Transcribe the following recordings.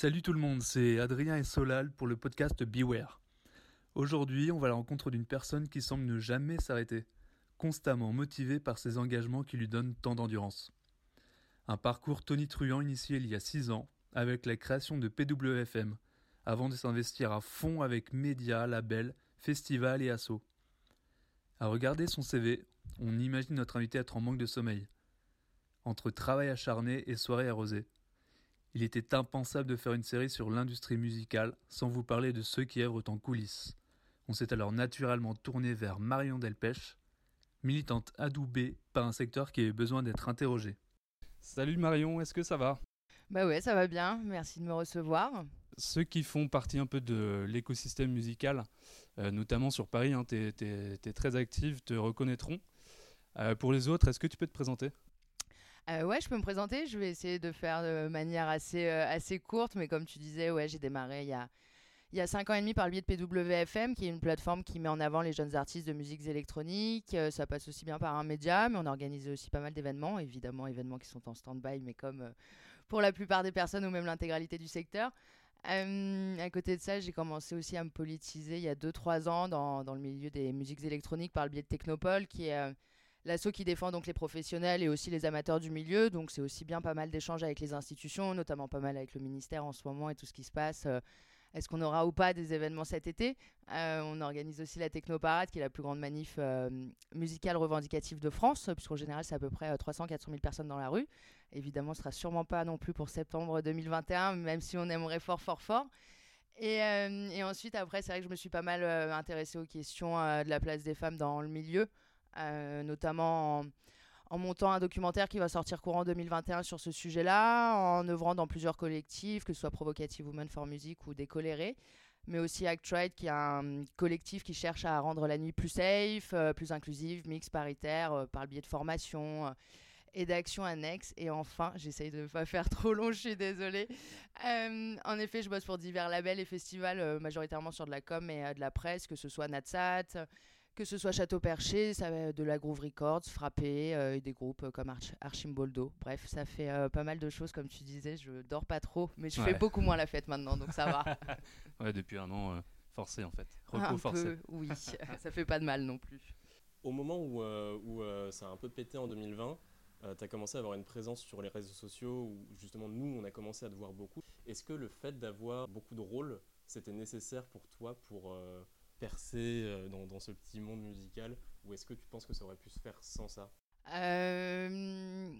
Salut tout le monde, c'est Adrien et Solal pour le podcast Beware. Aujourd'hui, on va à la rencontre d'une personne qui semble ne jamais s'arrêter, constamment motivée par ses engagements qui lui donnent tant d'endurance. Un parcours tonitruant initié il y a 6 ans avec la création de PWFM, avant de s'investir à fond avec médias, labels, festivals et assos. À regarder son CV, on imagine notre invité être en manque de sommeil. Entre travail acharné et soirée arrosée. Il était impensable de faire une série sur l'industrie musicale sans vous parler de ceux qui œuvrent en coulisses. On s'est alors naturellement tourné vers Marion Delpech, militante adoubée par un secteur qui avait besoin d'être interrogé. Salut Marion, est-ce que ça va? Bah ouais, ça va bien, merci de me recevoir. Ceux qui font partie un peu de l'écosystème musical, euh, notamment sur Paris, hein, tu es, très active, te reconnaîtront. Euh, pour les autres, est-ce que tu peux te présenter? Euh, ouais, je peux me présenter. Je vais essayer de faire de manière assez, assez courte, mais comme tu disais, ouais, j'ai démarré il y a, il y a 5 ans et demi par le biais de PWFM, qui est une plateforme qui met en avant les jeunes artistes de musique électronique. ça passe aussi bien par un média, mais on organise aussi pas mal d'événements, évidemment, événements qui sont en stand-by, mais comme pour la plupart des personnes ou même l'intégralité du secteur. Euh, à côté de ça, j'ai commencé aussi à me politiser il y a 2-3 ans dans, dans, le milieu des musiques électroniques par le biais de Technopole, qui est euh, l'asso qui défend donc les professionnels et aussi les amateurs du milieu. Donc c'est aussi bien pas mal d'échanges avec les institutions, notamment pas mal avec le ministère en ce moment et tout ce qui se passe. Euh, est-ce qu'on aura ou pas des événements cet été? Euh, On organise aussi la Technoparade, qui est la plus grande manif euh, musicale revendicative de France, puisqu'en général, c'est à peu près 300-400 000 personnes dans la rue. Évidemment, ce sera sûrement pas non plus pour septembre 2021, même si on aimerait fort, fort, fort. Et, et ensuite, après, c'est vrai que je me suis pas mal intéressée aux questions de la place des femmes dans le milieu, notamment en montant un documentaire qui va sortir courant 2021 sur ce sujet-là, en œuvrant dans plusieurs collectifs, que ce soit Provocative Women for Music ou Décoléré, mais aussi Act Right, qui est un collectif qui cherche à rendre la nuit plus safe, euh, plus inclusive, mixte, paritaire, euh, par le biais de formation euh, et d'actions annexes. Et enfin, j'essaye de ne pas faire trop long, je suis désolée. en effet, je bosse pour divers labels et festivals, majoritairement sur de la com et de la presse, que ce soit Natsat, que ce soit Château Perché, ça va de la Groove Records, Frappé, euh, et des groupes euh, comme Archimboldo. Bref, ça fait euh, pas mal de choses, comme tu disais. Je dors pas trop, mais je fais beaucoup moins la fête maintenant, donc ça va. ouais, depuis un an, forcé en fait. Repos forcé. oui, ça fait pas de mal non plus. Au moment où, où ça a un peu pété en 2020, tu as commencé à avoir une présence sur les réseaux sociaux où justement nous, on a commencé à te voir beaucoup. Est-ce que le fait d'avoir beaucoup de rôles, c'était nécessaire pour toi pour percer euh, dans, ce petit monde musical Ou est-ce que tu penses que ça aurait pu se faire sans ça? Euh,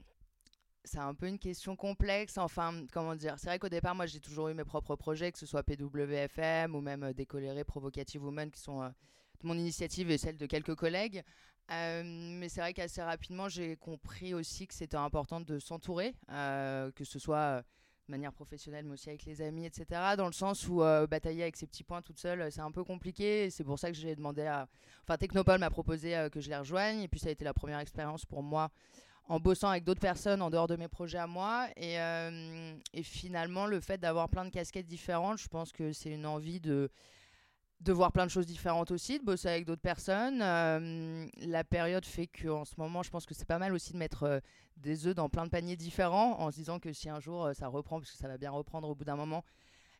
C'est un peu une question complexe. Enfin, comment dire C'est vrai qu'au départ, moi, j'ai toujours eu mes propres projets, que ce soit PWFM ou même euh, Décoléré, Provocative Woman, qui sont de mon initiative et celle de quelques collègues. mais c'est vrai qu'assez rapidement, j'ai compris aussi que c'était important de s'entourer, que ce soit de manière professionnelle, mais aussi avec les amis, etc. Dans le sens où euh, batailler avec ces petits points toute seule, c'est un peu compliqué. C'est pour ça que j'ai demandé à. Enfin, Technopole m'a proposé euh, que je les rejoigne. Et puis, ça a été la première expérience pour moi en bossant avec d'autres personnes en dehors de mes projets à moi. Euh, et finalement, le fait d'avoir plein de casquettes différentes, je pense que c'est une envie de de voir plein de choses différentes aussi, de bosser avec d'autres personnes. Euh, la période fait qu'en ce moment, je pense que c'est pas mal aussi de mettre euh, des œufs dans plein de paniers différents en se disant que si un jour euh, ça reprend, parce que ça va bien reprendre au bout d'un moment,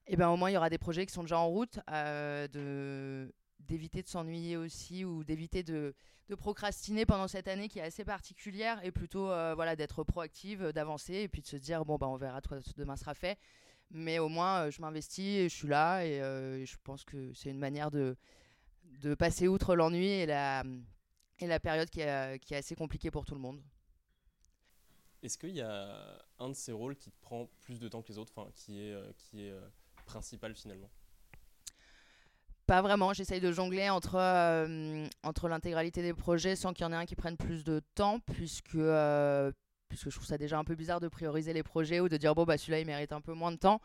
et eh ben au moins il y aura des projets qui sont déjà en route, de d'éviter de s'ennuyer aussi ou d'éviter de, procrastiner pendant cette année qui est assez particulière et plutôt voilà d'être proactive, d'avancer et puis de se dire bon bah on verra demain sera fait mais au moins, euh, je m'investis et je suis là. Et, euh, je pense que c'est une manière de, de passer outre l'ennui et la, et la période qui est, qui est assez compliquée pour tout le monde. Est-ce qu'il y a un de ces rôles qui te prend plus de temps que les autres, enfin, qui est, euh, qui est principal finalement? Pas vraiment, j'essaye de jongler entre, entre l'intégralité des projets sans qu'il y en ait un qui prenne plus de temps, puisque, puisque je trouve ça déjà un peu bizarre de prioriser les projets ou de dire bon bah celui-là il mérite un peu moins de temps.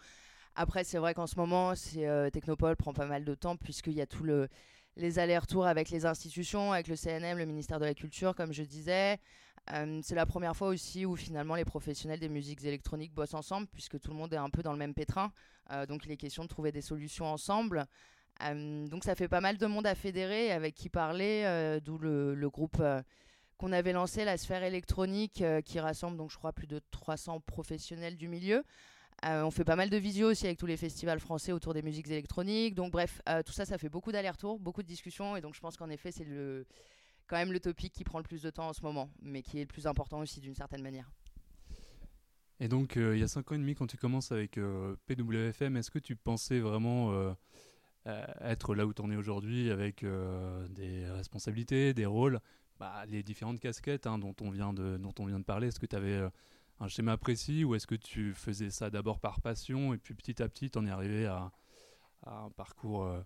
Après c'est vrai qu'en ce moment c'est euh, Technopole prend pas mal de temps puisqu'il y a tout le les allers-retours avec les institutions, avec le CNM, le ministère de la Culture, comme je disais. Euh, c'est la première fois aussi où finalement les professionnels des musiques électroniques bossent ensemble, puisque tout le monde est un peu dans le même pétrin. Euh, donc il est question de trouver des solutions ensemble. donc ça fait pas mal de monde à fédérer, avec qui parler, d'où le, groupe qu'on avait lancé, la sphère électronique, euh, qui rassemble donc je crois plus de 300 professionnels du milieu. on fait pas mal de visio aussi avec tous les festivals français autour des musiques électroniques. Donc bref, tout ça, ça fait beaucoup d'allers-retours, beaucoup de discussions. Et donc je pense qu'en effet, c'est le, quand même le topic qui prend le plus de temps en ce moment, mais qui est le plus important aussi d'une certaine manière. Et donc, il y a 5 ans et demi, quand tu commences avec PWFM, est-ce que tu pensais vraiment être là où tu en es aujourd'hui avec des responsabilités, des rôles? Bah, les différentes casquettes hein, dont, on vient de, dont on vient de parler Est-ce que tu avais euh, un schéma précis ou est-ce que tu faisais ça d'abord par passion et puis petit à petit, tu en es arrivé à, un parcours euh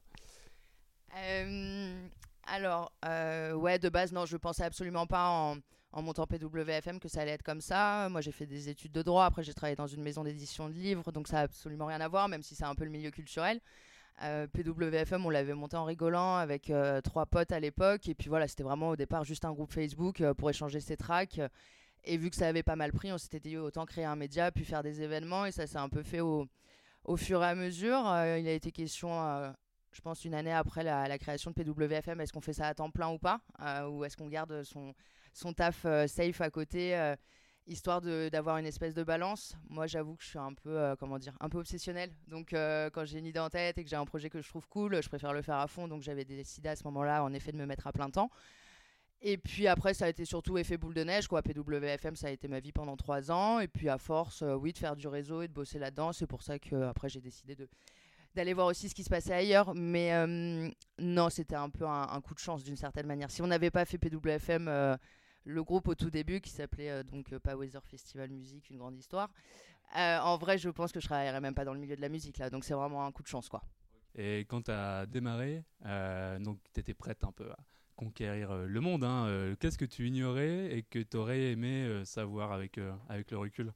euh, Alors, ouais, de base, non, je pensais absolument pas en, en, montant PWFM que ça allait être comme ça. Moi, j'ai fait des études de droit, après j'ai travaillé dans une maison d'édition de livres, donc ça n'a absolument rien à voir, même si c'est un peu le milieu culturel. Euh, PWFM, on l'avait monté en rigolant avec euh, trois potes à l'époque. Et puis voilà, c'était vraiment au départ juste un groupe Facebook euh, pour échanger ses tracks. Et vu que ça avait pas mal pris, on s'était dit autant créer un média, puis faire des événements. Et ça s'est un peu fait au, fur et à mesure. il a été question, je pense, une année après la, création de PWFM, est-ce qu'on fait ça à temps plein ou pas? Ou est-ce qu'on garde son taf safe à côté histoire d'avoir une espèce de balance. Moi, j'avoue que je suis un peu, euh, comment dire, un peu obsessionnel. Donc, euh, quand j'ai une idée en tête et que j'ai un projet que je trouve cool, je préfère le faire à fond. Donc, j'avais décidé à ce moment-là, en effet, de me mettre à plein temps. Et puis après, ça a été surtout effet boule de neige. Quoi. PWFM, ça a été ma vie pendant trois ans. Et puis, à force, euh, oui, de faire du réseau et de bosser là-dedans, c'est pour ça que après j'ai décidé de d'aller voir aussi ce qui se passait ailleurs. Mais non, c'était un peu un, coup de chance d'une certaine manière. Si on n'avait pas fait PWFM le groupe au tout début qui s'appelait euh, donc euh, Weather Festival Musique, une grande histoire. Euh, en vrai, je pense que je travaillerais même pas dans le milieu de la musique là, donc c'est vraiment un coup de chance quoi. Et quand tu as démarré, donc tu étais prête un peu à conquérir le monde. Hein, Qu'est-ce que tu ignorais et que tu aurais aimé savoir avec, avec le recul?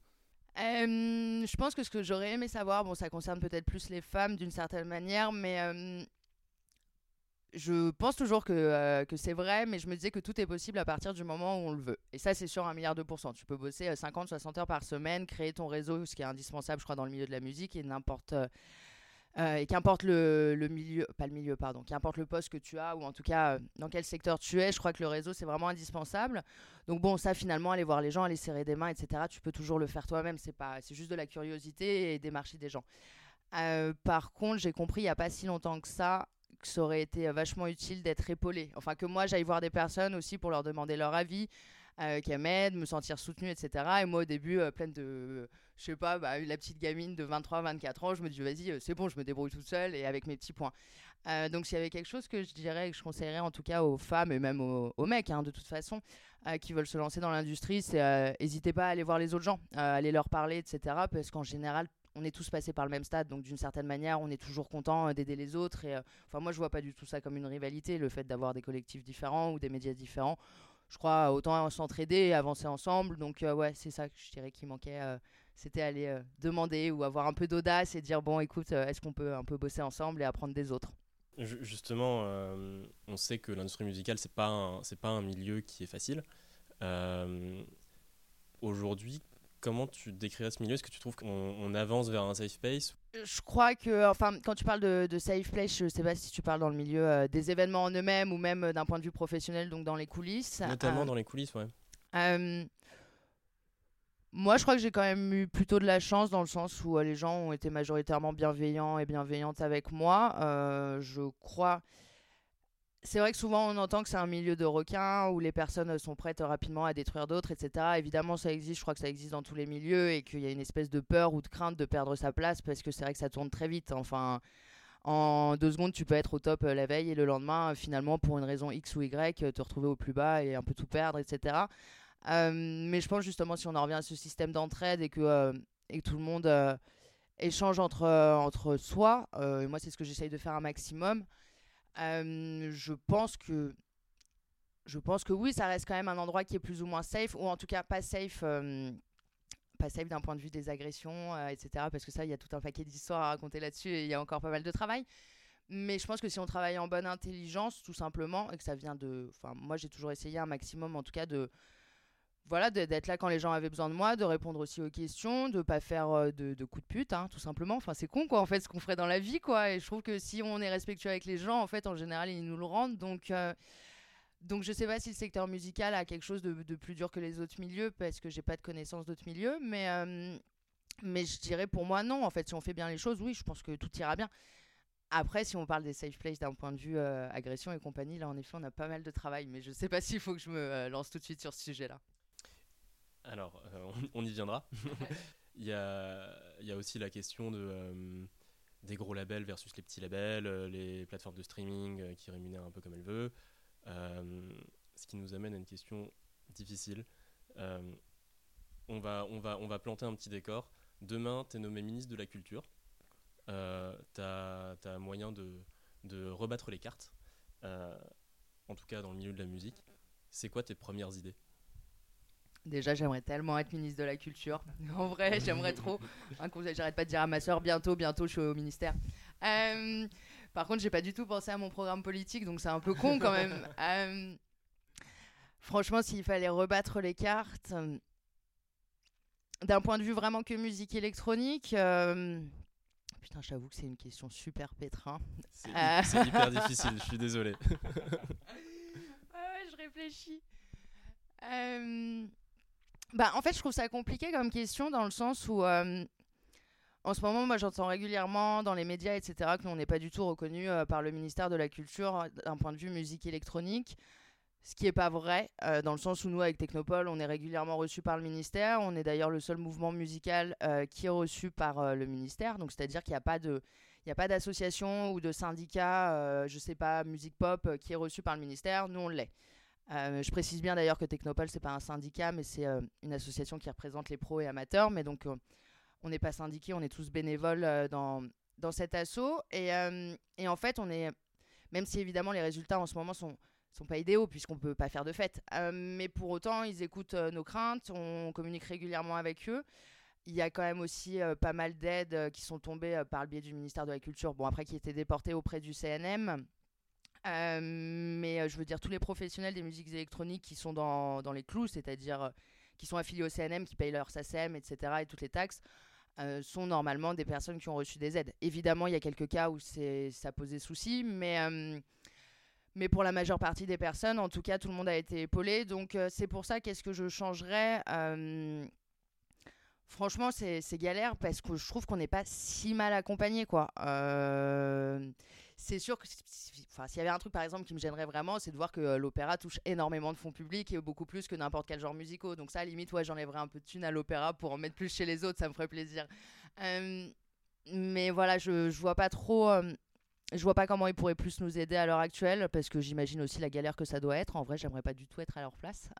Je pense que ce que j'aurais aimé savoir, bon, ça concerne peut-être plus les femmes d'une certaine manière, mais je pense toujours que, euh, que c'est vrai, mais je me disais que tout est possible à partir du moment où on le veut. Et ça, c'est sur un milliard de pourcents. Tu peux bosser 50, euh, 60 heures par semaine, créer ton réseau, ce qui est indispensable, je crois, dans le milieu de la musique, et n'importe. Euh, et qu'importe le, milieu, pas le milieu, pardon, qu'importe le poste que tu as, ou en tout cas dans quel secteur tu es, je crois que le réseau, c'est vraiment indispensable. Donc bon, ça, finalement, aller voir les gens, aller serrer des mains, etc., tu peux toujours le faire toi-même. C'est juste de la curiosité et démarcher des gens. par contre, j'ai compris il n'y a pas si longtemps que ça que ça aurait été euh, vachement utile d'être épaulé. Enfin, que moi, j'aille voir des personnes aussi pour leur demander leur avis, euh, qu'elles m'aident, me sentir soutenue, etc. Et moi, au début, euh, pleine de, je sais pas, bah, la petite gamine de 23-24 ans, je me dis, vas-y, c'est bon, je me débrouille toute seule et avec mes petits points. donc, s'il y avait quelque chose que je dirais, que je conseillerais en tout cas aux femmes et même aux, mecs, hein, de toute façon, qui veulent se lancer dans l'industrie, c'est n'hésitez pas à aller voir les autres gens, aller leur parler, etc. Parce qu'en général, on est tous passés par le même stade, donc d'une certaine manière, on est toujours content euh, d'aider les autres. Et, euh, enfin, moi, je vois pas du tout ça comme une rivalité, le fait d'avoir des collectifs différents ou des médias différents. Je crois autant s'entraider avancer ensemble. Donc, euh, ouais, c'est ça que je dirais qui manquait. c'était aller demander ou avoir un peu d'audace et dire bon, écoute, est-ce qu'on peut un peu bosser ensemble et apprendre des autres? Justement, on sait que l'industrie musicale, c'est pas c'est pas un milieu qui est facile. Aujourd'hui, Comment tu décrirais ce milieu? Est-ce que tu trouves qu'on avance vers un safe place? Je crois que, enfin, quand tu parles de, safe place, je ne sais pas si tu parles dans le milieu euh, des événements en eux-mêmes ou même euh, d'un point de vue professionnel, donc dans les coulisses. Notamment euh, dans les coulisses, ouais. moi, je crois que j'ai quand même eu plutôt de la chance dans le sens où les gens ont été majoritairement bienveillants et bienveillantes avec moi. je crois c'est vrai que souvent on entend que c'est un milieu de requins où les personnes sont prêtes rapidement à détruire d'autres, etc. Évidemment, ça existe, je crois que ça existe dans tous les milieux et qu'il y a une espèce de peur ou de crainte de perdre sa place parce que c'est vrai que ça tourne très vite. Enfin, en deux secondes, tu peux être au top euh, la veille et le lendemain, finalement, pour une raison X ou Y, euh, te retrouver au plus bas et un peu tout perdre, etc. Euh, mais je pense justement, si on en revient à ce système d'entraide et que, tout le monde échange entre, entre soi, et moi c'est ce que j'essaye de faire un maximum, je pense que je pense que oui, ça reste quand même un endroit qui est plus ou moins safe, ou en tout cas pas safe, pas safe d'un point de vue des agressions, euh, etc. Parce que ça, il y a tout un paquet d'histoires à raconter là-dessus et il y a encore pas mal de travail. Mais je pense que si on travaille en bonne intelligence, tout simplement, et que ça vient de. Enfin, moi, j'ai toujours essayé un maximum, en tout cas, de voilà, d'être là quand les gens avaient besoin de moi, de répondre aussi aux questions, de pas faire euh, de, coups de pute, hein, tout simplement. Enfin, c'est con, quoi, en fait, ce qu'on ferait dans la vie, quoi. Et je trouve que si on est respectueux avec les gens, en fait, en général, ils nous le rendent. Donc, euh, donc je sais pas si le secteur musical a quelque chose de, plus dur que les autres milieux, parce que j'ai pas de connaissances d'autres milieux, mais. Euh, Mais je dirais pour moi non. En fait, si on fait bien les choses, oui, je pense que tout ira bien. Après, si on parle des safe places d'un point de vue euh, agression et compagnie, là, en effet, on a pas mal de travail. Mais je sais pas s'il faut que je me lance tout de suite sur ce sujet-là. Alors, euh, on, y viendra. il, y a, il y, a, aussi la question de, des gros labels versus les petits labels, les plateformes de streaming qui rémunèrent un peu comme elles veulent. ce qui nous amène à une question difficile. on, va, on, va, on va planter un petit décor. Demain, tu es nommé ministre de la Culture euh, tu as, moyen de, de, rebattre les cartes, euh, en tout cas dans le milieu de la musique. C'est quoi tes premières idées? Déjà, j'aimerais tellement être ministre de la Culture. En vrai, j'aimerais trop. J'arrête pas de dire à ma soeur, bientôt, bientôt, je suis au ministère. Euh, par contre, j'ai pas du tout pensé à mon programme politique, donc c'est un peu con quand même. Euh, franchement, s'il fallait rebattre les cartes, d'un point de vue vraiment que musique électronique, Putain, j'avoue que c'est une question super pétrin. C'est euh. hyper difficile, je suis désolé. ouais, je réfléchis. Euh, bah, en fait, je trouve ça compliqué comme question dans le sens où, euh, en ce moment, moi, j'entends régulièrement dans les médias, etc., que l'on n'est pas du tout reconnu par le ministère de la Culture d'un point de vue musique électronique. Ce qui n'est pas vrai, euh, dans le sens où nous, avec Technopole, on est régulièrement reçu par le ministère. On est d'ailleurs le seul mouvement musical euh, qui est reçu par euh, le ministère. Donc, c'est-à-dire qu'il n'y a pas n'y a pas d'association ou de syndicat, je sais pas, musique pop, qui est reçu par le ministère. Nous, on l'est. Je précise bien d'ailleurs que Technopole, c'est pas un syndicat, mais c'est une association qui représente les pros et amateurs. Mais donc, on n'est pas syndiqué, on est tous bénévoles dans, dans cet assaut. Et, et en fait, on est, même si évidemment les résultats en ce moment sont, sont pas idéaux puisqu'on peut pas faire de fête. Euh, mais pour autant, ils écoutent euh, nos craintes, on communique régulièrement avec eux. Il y a quand même aussi euh, pas mal d'aides qui sont tombées par le biais du ministère de la Culture, bon après qui étaient déportées auprès du CNM. Mais je veux dire, tous les professionnels des musiques électroniques qui sont dans, dans les clous, c'est-à-dire qui sont affiliés au CNM, qui payent leur SACEM, etc., et toutes les taxes, sont normalement des personnes qui ont reçu des aides. Évidemment, il y a quelques cas où ça posait souci, mais mais pour la majeure partie des personnes, en tout cas, tout le monde a été épaulé. Donc c'est pour ça qu'est-ce que je changerais Franchement, c'est galère parce que je trouve qu'on n'est pas si mal accompagné, quoi. Euh, c'est sûr que enfin, s'il y avait un truc par exemple qui me gênerait vraiment, c'est de voir que l'opéra touche énormément de fonds publics et beaucoup plus que n'importe quel genre musical. Donc ça, limite, ouais, j'enlèverais un peu de thunes à l'opéra pour en mettre plus chez les autres, ça me ferait plaisir. mais voilà, je, je vois pas trop je vois pas comment ils pourraient plus nous aider à l'heure actuelle parce que j'imagine aussi la galère que ça doit être. En vrai, j'aimerais pas du tout être à leur place.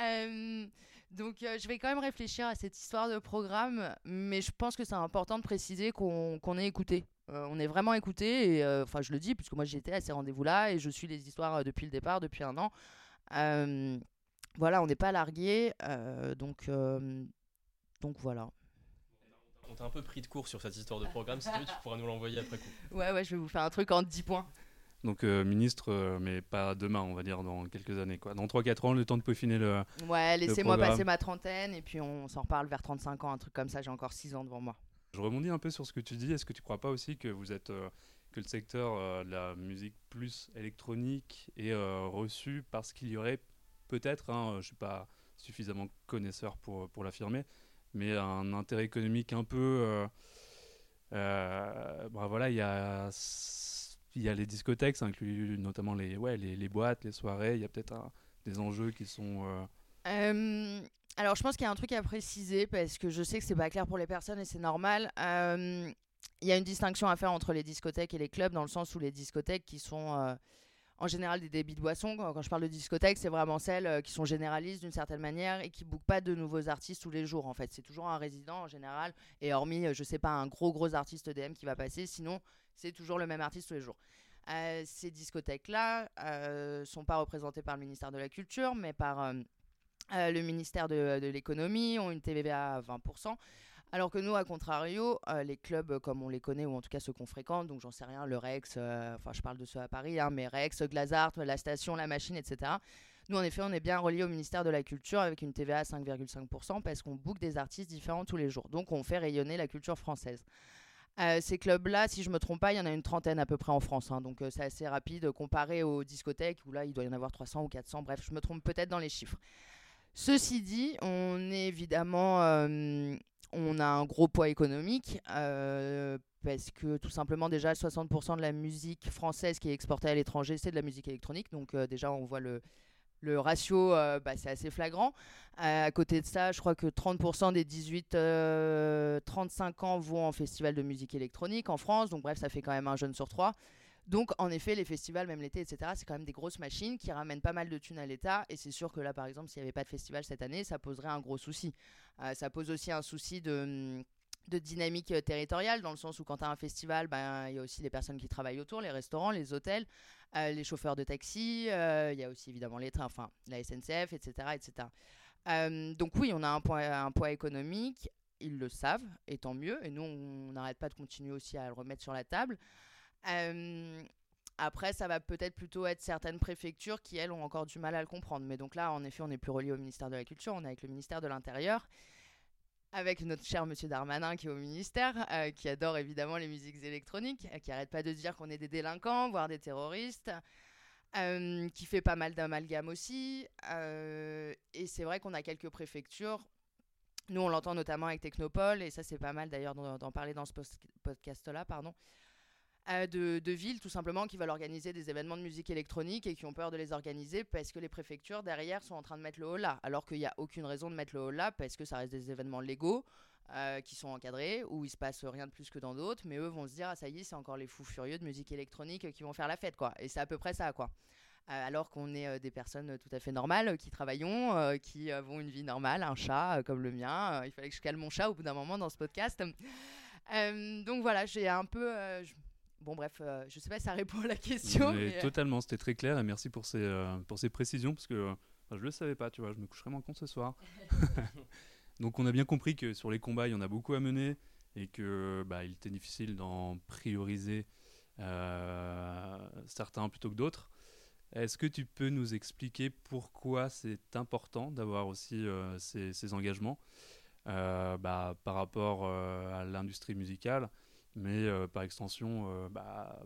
Euh, donc, euh, je vais quand même réfléchir à cette histoire de programme, mais je pense que c'est important de préciser qu'on est écouté. Euh, on est vraiment écouté, et enfin, je le dis puisque moi j'étais à ces rendez-vous-là et je suis les histoires depuis le départ, depuis un an. voilà, on n'est pas largué, donc, donc voilà on t'a un peu pris de court sur cette histoire de programme. Si tu veux, tu pourras nous l'envoyer après coup. Ouais, ouais, je vais vous faire un truc en 10 points. Donc euh, ministre, euh, mais pas demain, on va dire dans quelques années. Quoi. Dans 3-4 ans, le temps de peaufiner le. Ouais, laissez-moi passer ma trentaine et puis on s'en reparle vers 35 ans, un truc comme ça. J'ai encore 6 ans devant moi. Je rebondis un peu sur ce que tu dis. Est-ce que tu crois pas aussi que vous êtes. Euh, que le secteur de la musique plus électronique est reçu parce qu'il y aurait peut-être, hein, je ne suis pas suffisamment connaisseur pour, pour l'affirmer, mais un intérêt économique un peu. Euh, bah voilà, il y a, y a les discothèques, ça inclut notamment les, ouais, les, les boîtes, les soirées. Il y a peut-être des enjeux qui sont. Euh, alors, je pense qu'il y a un truc à préciser parce que je sais que c'est pas clair pour les personnes et c'est normal. Il y a une distinction à faire entre les discothèques et les clubs dans le sens où les discothèques qui sont en général des débits de boissons. Quand, je parle de discothèque, c'est vraiment celles euh, qui sont généralistes d'une certaine manière et qui bookent pas de nouveaux artistes tous les jours. En fait, c'est toujours un résident en général. Et hormis, euh, je sais pas, un gros gros artiste DM qui va passer, sinon c'est toujours le même artiste tous les jours. Euh, ces discothèques-là euh, sont pas représentées par le ministère de la Culture, mais par le ministère de, de l'économie, ont une TVA à 20%. Alors que nous, à contrario, euh, les clubs comme on les connaît, ou en tout cas ceux qu'on fréquente, donc j'en sais rien, le Rex, euh, enfin je parle de ceux à Paris, hein, mais Rex, Glazart, la station, la machine, etc. Nous, en effet, on est bien relié au ministère de la Culture avec une TVA à 5,5% parce qu'on book des artistes différents tous les jours. Donc on fait rayonner la culture française. Euh, ces clubs-là, si je me trompe pas, il y en a une trentaine à peu près en France. Hein. donc c'est assez rapide comparé aux discothèques où là, il doit y en avoir 300 ou 400. Bref, je me trompe peut-être dans les chiffres. Ceci dit, on est évidemment on a un gros poids économique parce que tout simplement déjà 60% de la musique française qui est exportée à l'étranger, c'est de la musique électronique. Donc déjà, on voit le, le ratio, bah, c'est assez flagrant. à côté de ça, je crois que 30% des 18-35 ans vont en festival de musique électronique en France. Donc bref, ça fait quand même un jeune sur trois. Donc, en effet, les festivals, même l'été, etc., c'est quand même des grosses machines qui ramènent pas mal de thunes à l'État. Et c'est sûr que là, par exemple, s'il n'y avait pas de festival cette année, ça poserait un gros souci. Euh, ça pose aussi un souci de, de dynamique euh, territoriale, dans le sens où quand tu as un festival, ben, il y a aussi les personnes qui travaillent autour, les restaurants, les hôtels, euh, les chauffeurs de taxi, il y a aussi évidemment les trains, enfin la SNCF, etc. etc. donc oui, on a un poids, un poids économique, ils le savent, et tant mieux. Et nous, on n'arrête pas de continuer aussi à le remettre sur la table. Euh, après, ça va peut-être plutôt être certaines préfectures qui, elles, ont encore du mal à le comprendre. Mais donc là, en effet, on n'est plus relié au ministère de la Culture, on est avec le ministère de l'Intérieur, avec notre cher monsieur Darmanin qui est au ministère, euh, qui adore évidemment les musiques électroniques, euh, qui arrête pas de dire qu'on est des délinquants, voire des terroristes. qui fait pas mal d'amalgames aussi. et c'est vrai qu'on a quelques préfectures. Nous, on l'entend notamment avec Technopole, et ça, c'est pas mal d'ailleurs d'en parler dans ce podcast-là, pardon. Euh, de, villes tout simplement qui veulent organiser des événements de musique électronique et qui ont peur de les organiser parce que les préfectures derrière sont en train de mettre le haut là, alors qu'il n'y a aucune raison de mettre le haut là parce que ça reste des événements légaux euh, qui sont encadrés où il se passe rien de plus que dans d'autres, mais eux vont se dire ah ça y est c'est encore les fous furieux de musique électronique qui vont faire la fête quoi, et c'est à peu près ça quoi. Euh, alors qu'on est des personnes tout à fait normales qui travaillons, qui avons une vie normale, un chat comme le mien. il fallait que je calme mon chat au bout d'un moment dans ce podcast. donc voilà, j'ai un peu, Bon, bref, euh, je sais pas si ça répond à la question. Mais, euh, Totalement, c'était très clair et merci pour ces, euh, pour ces précisions parce que je le savais pas, tu vois, je me coucherai moins con ce soir. Donc, on a bien compris que sur les combats, il y en a beaucoup à mener et que bah, il était difficile d'en prioriser certains plutôt que d'autres. Est-ce que tu peux nous expliquer pourquoi c'est important d'avoir aussi ces, ces, engagements bah, par rapport à l'industrie musicale mais euh, par extension, euh, bah,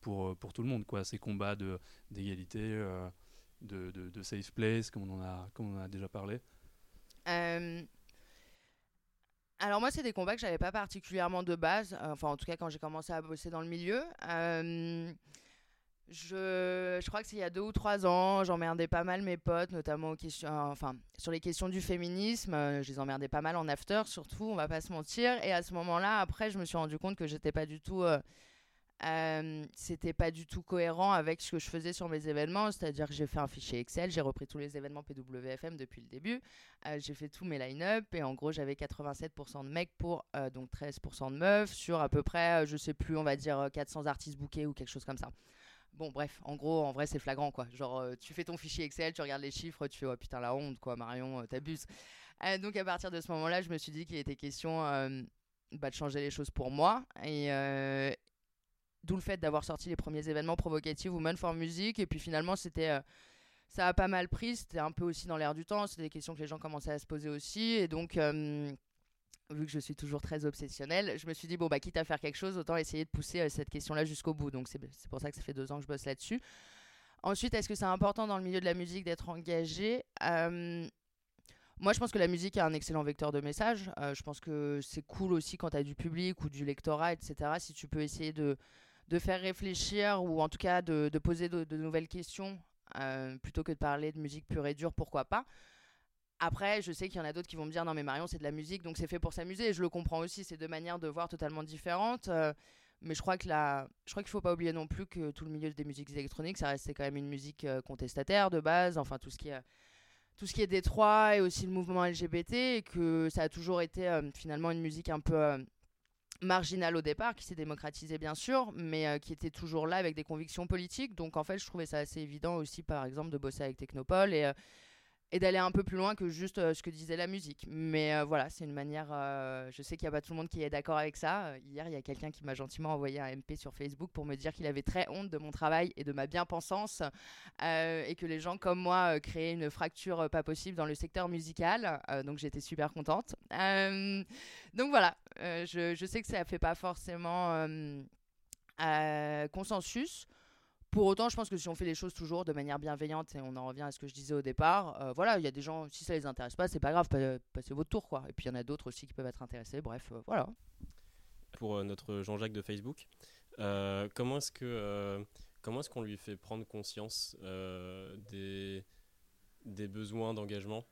pour, euh, pour tout le monde, quoi. Ces combats d'égalité, de, de, de, safe place, comme on en a, comme on a déjà parlé. Alors moi, c'est des combats que j'avais pas particulièrement de base, enfin en tout cas quand j'ai commencé à bosser dans le milieu. Je, crois que c'est il y a deux ou trois ans, j'emmerdais pas mal mes potes, notamment enfin, sur les questions du féminisme. Euh, je les emmerdais pas mal en after, surtout, on va pas se mentir. Et à ce moment-là, après, je me suis rendu compte que j'étais pas. Euh, euh, c'était pas du tout cohérent avec ce que je faisais sur mes événements, c'est-à-dire que j'ai fait un fichier Excel, j'ai repris tous les événements PWFM depuis le début, j'ai fait tous mes line-up et en gros j'avais 87% de mecs pour donc 13% de meufs sur à peu près, je sais plus, on va dire 400 artistes bookés ou quelque chose comme ça. Bon, bref, en gros, en vrai, c'est flagrant, quoi. Genre, euh, tu fais ton fichier Excel, tu regardes les chiffres, tu fais, oh putain, la honte, quoi, Marion, euh, t'abuses. Euh, donc, à partir de ce moment-là, je me suis dit qu'il était question bah, de changer les choses pour moi. Et d'où le fait d'avoir sorti les premiers événements provocatifs Women for Music. Et puis, finalement, c'était. ça a pas mal pris, c'était un peu aussi dans l'air du temps, c'était des questions que les gens commençaient à se poser aussi. Et donc vu que je suis toujours très obsessionnelle, je me suis dit, bon, bah, quitte à faire quelque chose, autant essayer de pousser euh, cette question-là jusqu'au bout. Donc, c'est pour ça que ça fait deux ans que je bosse là-dessus. Ensuite, est-ce que c'est important dans le milieu de la musique d'être engagé euh, Moi, je pense que la musique est un excellent vecteur de message. Euh, je pense que c'est cool aussi quand tu as du public ou du lectorat, etc. Si tu peux essayer de, de faire réfléchir ou en tout cas de, poser de, nouvelles questions plutôt que de parler de musique pure et dure, pourquoi pas après, je sais qu'il y en a d'autres qui vont me dire non mais Marion c'est de la musique donc c'est fait pour s'amuser et je le comprends aussi, c'est deux manières de voir totalement différentes. Euh, mais je crois que là, je crois qu'il faut pas oublier non plus que tout le milieu des musiques électroniques, ça restait quand même une musique euh, contestataire de base, enfin tout ce qui est tout ce qui est Détroit et aussi le mouvement LGBT et que ça a toujours été euh, finalement une musique un peu marginale au départ, qui s'est démocratisée bien sûr, mais qui était toujours là avec des convictions politiques. Donc en fait, je trouvais ça assez évident aussi, par exemple, de bosser avec Technopole et et d'aller un peu plus loin que juste euh, ce que disait la musique. Mais euh, voilà, c'est une manière. Euh, je sais qu'il n'y a pas tout le monde qui est d'accord avec ça. hier, il y a quelqu'un qui m'a gentiment envoyé un MP sur Facebook pour me dire qu'il avait très honte de mon travail et de ma bien-pensance et que les gens comme moi créaient une fracture pas possible dans le secteur musical. donc j'étais super contente. donc voilà, je, je, sais que ça ne fait pas forcément consensus. Pour autant, je pense que si on fait les choses toujours de manière bienveillante, et on en revient à ce que je disais au départ, euh, voilà, il y a des gens, si ça les intéresse pas, c'est pas grave, passez votre tour, quoi. Et puis il y en a d'autres aussi qui peuvent être intéressés, bref, euh, voilà. Pour euh, notre Jean-Jacques de Facebook, comment est-ce que comment est-ce qu'on lui fait prendre conscience des, des besoins d'engagement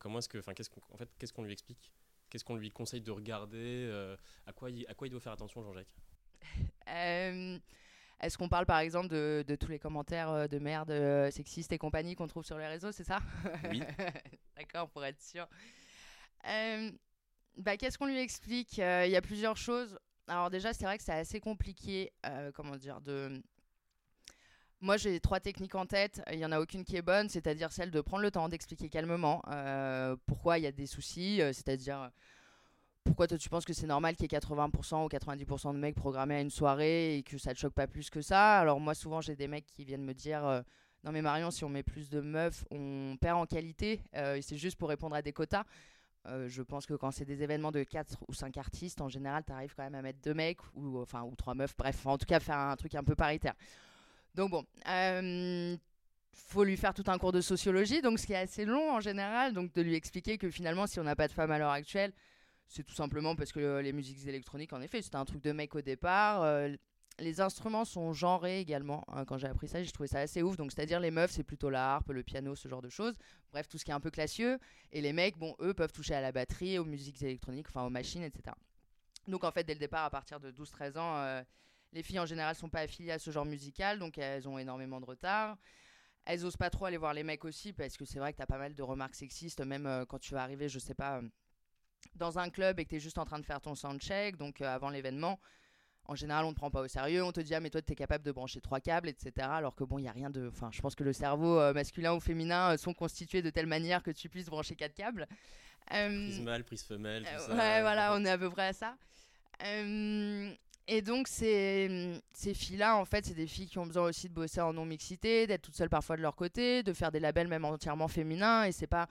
Comment est-ce que, enfin, qu'est-ce qu'on, en fait, qu'est-ce qu'on lui explique? Qu'est-ce qu'on lui conseille de regarder à quoi il, à quoi il doit faire attention, Jean-Jacques? est-ce qu'on parle par exemple de, tous les commentaires euh, de merde euh, sexistes et compagnie qu'on trouve sur les réseaux, c'est ça? Oui. D'accord, pour être sûr. Euh, bah, Qu'est-ce qu'on lui explique? Il y a plusieurs choses. Alors déjà, c'est vrai que c'est assez compliqué, comment dire, de... Moi, j'ai trois techniques en tête. Il n'y en a aucune qui est bonne, c'est-à-dire celle de prendre le temps d'expliquer calmement pourquoi il y a des soucis, c'est-à-dire pourquoi toi tu penses que c'est normal qu'il y ait 80% ou 90% de mecs programmés à une soirée et que ça te choque pas plus que ça? Alors moi souvent j'ai des mecs qui viennent me dire euh, non mais Marion si on met plus de meufs on perd en qualité euh, et c'est juste pour répondre à des quotas. Euh, je pense que quand c'est des événements de 4 ou 5 artistes, en général, tu arrives quand même à mettre deux mecs ou, enfin, ou trois meufs, bref, en tout cas faire un truc un peu paritaire. Donc bon, faut lui faire tout un cours de sociologie, donc ce qui est assez long en général, donc de lui expliquer que finalement, si on n'a pas de femmes à l'heure actuelle, c'est tout simplement parce que les musiques électroniques, en effet, c'était un truc de mec au départ. Euh, les instruments sont genrés également. Hein, quand j'ai appris ça, j'ai trouvé ça assez ouf. Donc, c'est-à-dire, les meufs, c'est plutôt la harpe, le piano, ce genre de choses. Bref, tout ce qui est un peu classieux. Et les mecs, bon, eux, peuvent toucher à la batterie, aux musiques électroniques, enfin aux machines, etc. Donc, en fait, dès le départ, à partir de 12-13 ans, euh, les filles en général sont pas affiliées à ce genre musical, donc elles ont énormément de retard. Elles osent pas trop aller voir les mecs aussi, parce que c'est vrai que tu as pas mal de remarques sexistes, même euh, quand tu vas arriver, je sais pas dans un club et que tu es juste en train de faire ton soundcheck, donc euh, avant l'événement, en général, on ne prend pas au sérieux. On te dit, ah, mais toi, tu es capable de brancher trois câbles, etc. Alors que bon, il n'y a rien de. Enfin, je pense que le cerveau euh, masculin ou féminin euh, sont constitués de telle manière que tu puisses brancher quatre câbles. prise mâle, prise femelle, tout ça. Ouais, voilà, on est à peu près à ça. et donc, ces, ces filles-là, en fait, c'est des filles qui ont besoin aussi de bosser en non-mixité, d'être toutes seules parfois de leur côté, de faire des labels même entièrement féminins. Et c'est pas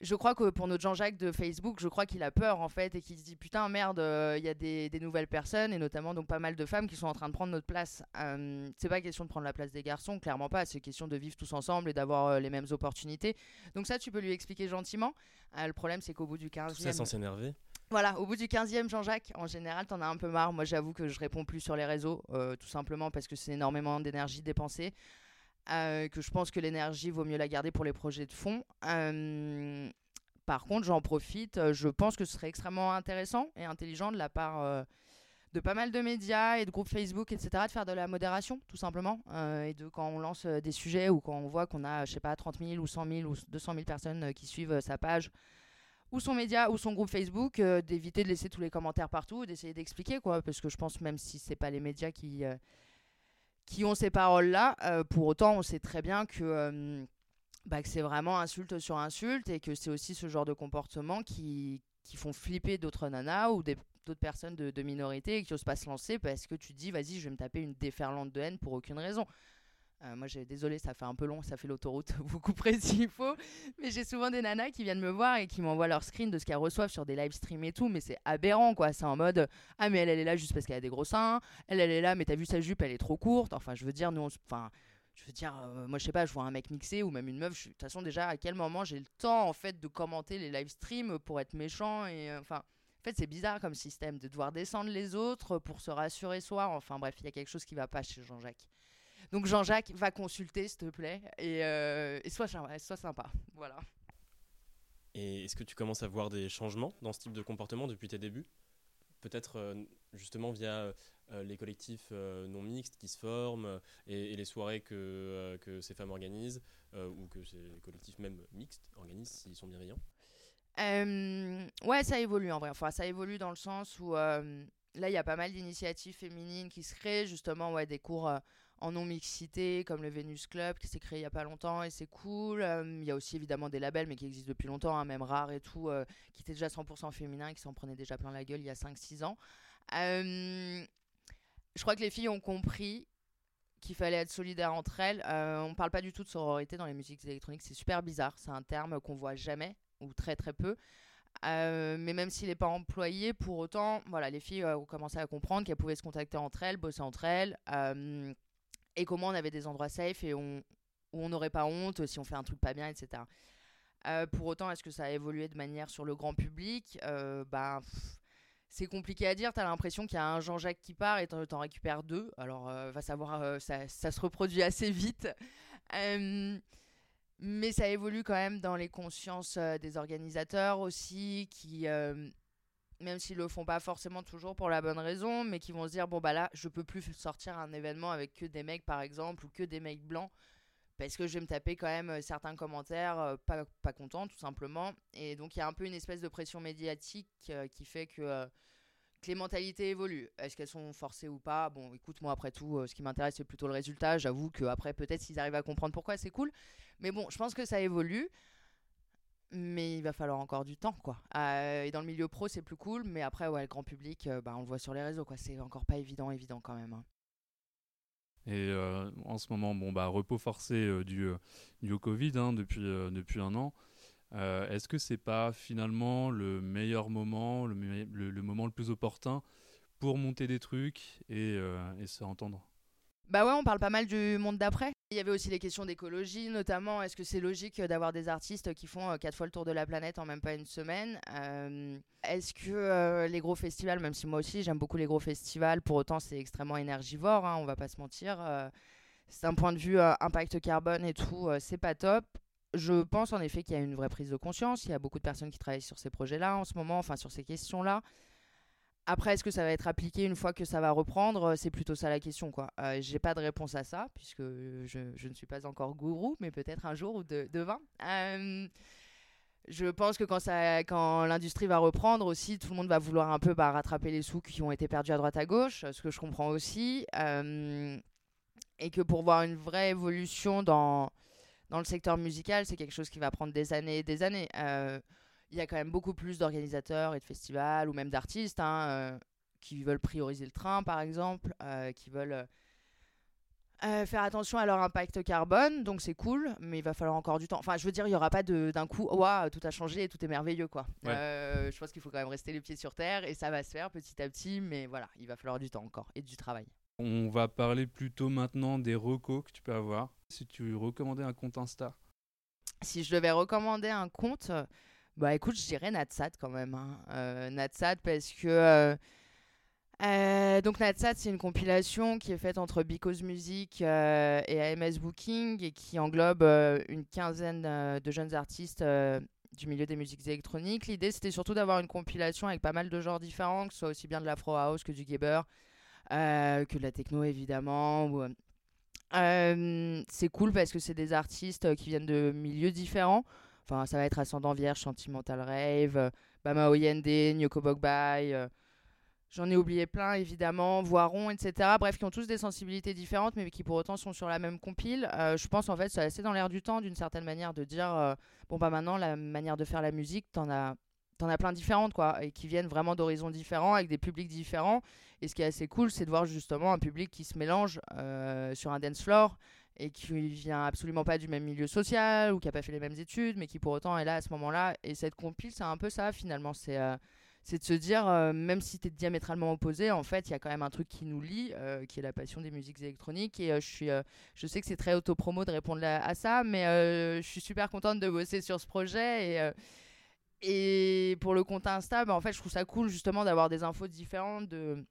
je crois que pour notre Jean-Jacques de Facebook, je crois qu'il a peur en fait et qu'il se dit putain merde, euh, il y a des, nouvelles personnes et notamment donc pas mal de femmes qui sont en train de prendre notre place. Euh, c'est pas question de prendre la place des garçons, clairement pas. C'est question de vivre tous ensemble et d'avoir euh, les mêmes opportunités. Donc ça, tu peux lui expliquer gentiment. le problème, c'est qu'au bout du 15e. Tout ça sans s'énerver. Voilà, au bout du 15e, Jean-Jacques, en général, t'en as un peu marre. Moi, j'avoue que je réponds plus sur les réseaux, tout simplement parce que c'est énormément d'énergie dépensée. Euh, que je pense que l'énergie vaut mieux la garder pour les projets de fond. Euh, par contre, j'en profite. Euh, je pense que ce serait extrêmement intéressant et intelligent de la part de pas mal de médias et de groupes Facebook, etc., de faire de la modération, tout simplement. et de quand on lance des sujets ou quand on voit qu'on a, je sais pas, 30 000 ou 100 000 ou 200 000 personnes qui suivent sa page ou son média ou son groupe Facebook, d'éviter de laisser tous les commentaires partout, d'essayer d'expliquer, quoi. Parce que je pense, même si c'est pas les médias qui qui ont ces paroles-là. Euh, pour autant, on sait très bien que, euh, bah, c'est vraiment insulte sur insulte et que c'est aussi ce genre de comportement qui, font flipper d'autres nanas ou d'autres personnes de, de, minorité et qui osent pas se lancer parce que tu te dis, vas-y, je vais me taper une déferlante de haine pour aucune raison. Euh, moi, j'ai désolé, ça fait un peu long, ça fait l'autoroute. Vous couperez s'il faut. Mais j'ai souvent des nanas qui viennent me voir et qui m'envoient leur screen de ce qu'elles reçoivent sur des live streams et tout. Mais c'est aberrant, quoi. C'est en mode Ah, mais elle, elle est là juste parce qu'elle a des gros seins. Elle, elle est là, mais t'as vu sa jupe, elle est trop courte. Enfin, je veux dire, nous, enfin. Je veux dire, euh, moi je sais pas, je vois un mec mixé ou même une meuf. De toute façon, déjà, à quel moment j'ai le temps en fait de commenter les live streams pour être méchant et euh, enfin. en fait, c'est bizarre comme système de devoir descendre les autres pour se rassurer soi. Enfin bref, il y a quelque chose qui va pas chez Jean-Jacques. Donc Jean-Jacques, va consulter, s'il te plaît, et, euh, sois, sympa. Voilà. Et est-ce que tu commences à voir des changements dans ce type de comportement depuis tes débuts? Peut-être euh, justement via euh, les collectifs non mixtes qui se forment et, les soirées que, que, ces femmes organisent ou que ces collectifs même mixtes organisent s'ils sont bienveillants? Ouais, ça évolue en vrai. Enfin, ça évolue dans le sens où là, il y a pas mal d'initiatives féminines qui se créent, justement, ouais, des cours en non-mixité, comme le Venus Club, qui s'est créé il n'y a pas longtemps et c'est cool. Euh, il y a aussi évidemment des labels, mais qui existent depuis longtemps, hein, même rares et tout, euh, qui étaient déjà 100% féminins et qui s'en prenaient déjà plein la gueule il y a 5-6 ans. Euh, je crois que les filles ont compris qu'il fallait être solidaire entre elles. on ne parle pas du tout de sororité dans les musiques électroniques, c'est super bizarre. C'est un terme qu'on voit jamais ou très très peu. mais même s'il n'est pas employé, pour autant, voilà, les filles ont commencé à comprendre qu'elles pouvaient se contacter entre elles, bosser entre elles et comment on avait des endroits safe et où on n'aurait pas honte si on fait un truc pas bien, etc. Euh, pour autant, est-ce que ça a évolué de manière sur le grand public? Euh, bah, C'est compliqué à dire. Tu as l'impression qu'il y a un Jean-Jacques qui part et tu en récupères deux. Alors, euh, va savoir, ça, ça, se reproduit assez vite. mais ça évolue quand même dans les consciences des organisateurs aussi, qui, même s'ils le font pas forcément toujours pour la bonne raison, mais qui vont se dire bon, bah là, je peux plus sortir un événement avec que des mecs, par exemple, ou que des mecs blancs parce que je vais me taper quand même euh, certains commentaires euh, pas, pas contents tout simplement. Et donc il y a un peu une espèce de pression médiatique euh, qui fait que, les mentalités évoluent. Est-ce qu'elles sont forcées ou pas? Bon, écoute, moi après tout, ce qui m'intéresse c'est plutôt le résultat. J'avoue qu'après peut-être s'ils arrivent à comprendre pourquoi c'est cool. Mais bon, je pense que ça évolue. Mais il va falloir encore du temps, quoi. et dans le milieu pro, c'est plus cool, mais après, ouais, le grand public, bah, on le voit sur les réseaux, quoi. C'est encore pas évident, évident quand même. Hein. Et euh, en ce moment, bon, bah, repos forcé euh, du, euh, du, Covid hein, depuis, depuis un an. Est-ce que c'est pas finalement le meilleur moment, le, le, moment le plus opportun pour monter des trucs et, et se entendre bah ouais, on parle pas mal du monde d'après. Il y avait aussi les questions d'écologie, notamment est-ce que c'est logique d'avoir des artistes qui font euh, quatre fois le tour de la planète en même pas une semaine euh, Est-ce que euh, les gros festivals, même si moi aussi j'aime beaucoup les gros festivals, pour autant c'est extrêmement énergivore, hein, on va pas se mentir. c'est un point de vue impact carbone et tout, c'est pas top. Je pense en effet qu'il y a une vraie prise de conscience. Il y a beaucoup de personnes qui travaillent sur ces projets-là en ce moment, enfin sur ces questions-là. Après, est-ce que ça va être appliqué une fois que ça va reprendre? C'est plutôt ça la question. quoi. Euh, J'ai pas de réponse à ça, puisque je, je ne suis pas encore gourou, mais peut-être un jour ou de, demain. Euh, je pense que quand, quand l'industrie va reprendre aussi, tout le monde va vouloir un peu bah, rattraper les sous qui ont été perdus à droite à gauche, ce que je comprends aussi. Euh, et que pour voir une vraie évolution dans, dans le secteur musical, c'est quelque chose qui va prendre des années et des années. Il y a quand même beaucoup plus d'organisateurs et de festivals ou même d'artistes hein, euh, qui veulent prioriser le train, par exemple, euh, qui veulent euh, faire attention à leur impact carbone. Donc c'est cool, mais il va falloir encore du temps. Enfin, je veux dire, il n'y aura pas d'un coup, waouh, tout a changé et tout est merveilleux, quoi. je pense qu'il faut quand même rester les pieds sur terre et ça va se faire petit à petit, mais voilà, il va falloir du temps encore et du travail. On va parler plutôt maintenant des recos que tu peux avoir. Si tu recommandais un compte Insta Si je devais recommander un compte, bah écoute, je dirais Natsat quand même. Hein. Euh, Natsat parce que. Euh, euh, donc Natsat, c'est une compilation qui est faite entre Because Music et AMS Booking et qui englobe une quinzaine de jeunes artistes du milieu des musiques électroniques. L'idée, c'était surtout d'avoir une compilation avec pas mal de genres différents, que ce soit aussi bien de l'afro house que du gabber, que de la techno évidemment. c'est cool parce que c'est des artistes qui viennent de milieux différents. Enfin, ça va être Ascendant Vierge, Sentimental Rave, euh, Bama Oyende, Nyoko Bogbai. Euh, j'en ai oublié plein, évidemment, Voiron, etc. Bref, qui ont tous des sensibilités différentes, mais qui pour autant sont sur la même compile. Euh, je pense en fait, c'est assez dans l'air du temps, d'une certaine manière, de dire bon, bah maintenant, la manière de faire la musique, t'en as, en as plein différentes, quoi, et qui viennent vraiment d'horizons différents, avec des publics différents. Et ce qui est assez cool, c'est de voir justement un public qui se mélange sur un dance floor et qui vient absolument pas du même milieu social ou qui a pas fait les mêmes études, mais qui pour autant est là à ce moment-là. Et cette compile, c'est un peu ça finalement. C'est euh, de se dire, euh, même si tu es diamétralement opposé, en fait, il y a quand même un truc qui nous lie, euh, qui est la passion des musiques électroniques. Et je, suis, je sais que c'est très autopromo de répondre à, ça, mais je suis super contente de bosser sur ce projet. Et, et pour le compte Insta, bah, en fait, je trouve ça cool justement d'avoir des infos différentes, de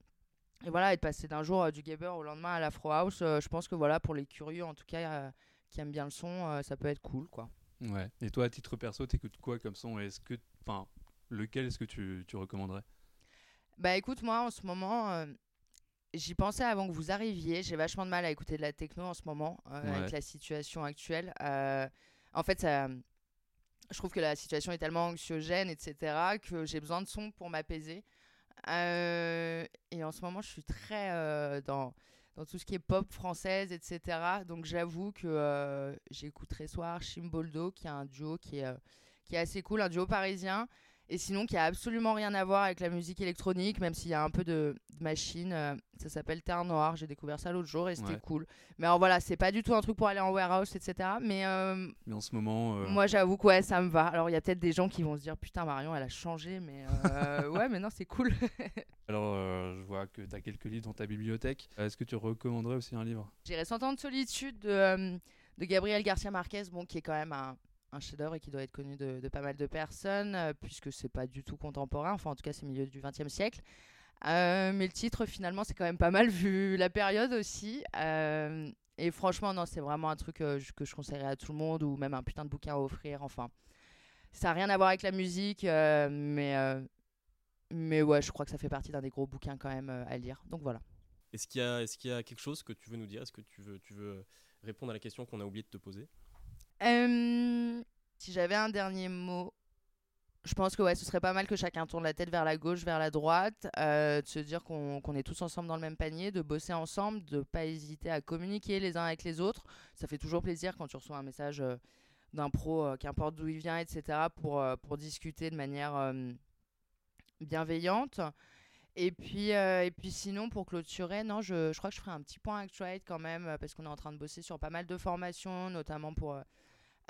et voilà, être passé d'un jour euh, du gabber au lendemain à l'afro house, euh, je pense que voilà, pour les curieux en tout cas, euh, qui aiment bien le son, ça peut être cool quoi. Ouais. Et toi, à titre perso, t'écoutes quoi comme son? Est-ce que, enfin, lequel est-ce que tu, tu, recommanderais? Bah écoute, moi en ce moment, j'y pensais avant que vous arriviez. J'ai vachement de mal à écouter de la techno en ce moment avec la situation actuelle. en fait, ça, je trouve que la situation est tellement anxiogène, etc., que j'ai besoin de son pour m'apaiser. Euh, et en ce moment, je suis très euh, dans, tout ce qui est pop française, etc. Donc j'avoue que euh, j'écoute très soir Chimboldo, qui est un duo qui est, qui est assez cool, un duo parisien. Et sinon, qui a absolument rien à voir avec la musique électronique, même s'il y a un peu de, de machine. euh, ça s'appelle Terre Noire. J'ai découvert ça l'autre jour et c'était Ouais. cool. Mais alors voilà, c'est pas du tout un truc pour aller en warehouse, etc. Mais euh, Mais en ce moment, euh, moi, j'avoue que ouais, ça me va. Alors, il y a peut-être des gens qui vont se dire Putain, Marion, elle a changé. Mais ouais, mais non, c'est cool. alors je vois que tu as quelques livres dans ta bibliothèque. Est-ce que tu recommanderais aussi un livre? J'irai 100 ans de solitude de, de Gabriel Garcia Marquez, bon, qui est quand même un, un chef-d'œuvre et qui doit être connu de, pas mal de personnes, euh, puisque c'est pas du tout contemporain, enfin en tout cas c'est milieu du XXe siècle. Euh, mais le titre finalement c'est quand même pas mal vu la période aussi. Euh, et franchement non c'est vraiment un truc euh, que je conseillerais à tout le monde ou même un putain de bouquin à offrir. Enfin ça n'a rien à voir avec la musique, mais mais ouais je crois que ça fait partie d'un des gros bouquins quand même à lire. Donc voilà. Est-ce qu'il y, a- a quelque chose que tu veux nous dire? Est-ce que tu veux répondre à la question qu'on a oublié de te poser? Si j'avais un dernier mot, je pense que ouais, ce serait pas mal que chacun tourne la tête vers la gauche, vers la droite, euh, de se dire qu'on est tous ensemble dans le même panier, de bosser ensemble, de pas hésiter à communiquer les uns avec les autres. Ça fait toujours plaisir quand tu reçois un message euh, d'un pro, euh, qu'importe d'où il vient, etc., pour, pour discuter de manière bienveillante. Et puis, et puis sinon, pour clôturer, non, je, je crois que je ferai un petit point Actuate quand même, parce qu'on est en train de bosser sur pas mal de formations, notamment pour,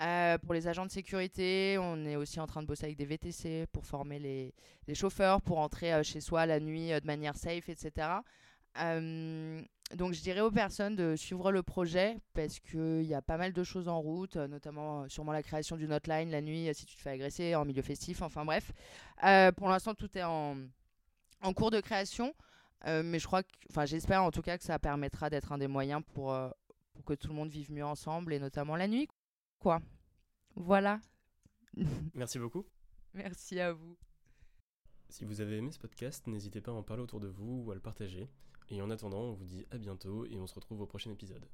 euh, pour les agents de sécurité. On est aussi en train de bosser avec des VTC pour former les, chauffeurs, pour entrer euh, chez soi la nuit euh, de manière safe, etc. Euh, donc je dirais aux personnes de suivre le projet, parce qu'il y a pas mal de choses en route, notamment sûrement la création d'une hotline la nuit, si tu te fais agresser en milieu festif, enfin bref. Pour l'instant, tout est en cours de création. mais je crois enfin, j'espère en tout cas que ça permettra d'être un des moyens pour que tout le monde vive mieux ensemble et notamment la nuit. Quoi. Voilà. Merci beaucoup. Merci à vous. Si vous avez aimé ce podcast, n'hésitez pas à en parler autour de vous ou à le partager. Et en attendant, on vous dit à bientôt et on se retrouve au prochain épisode.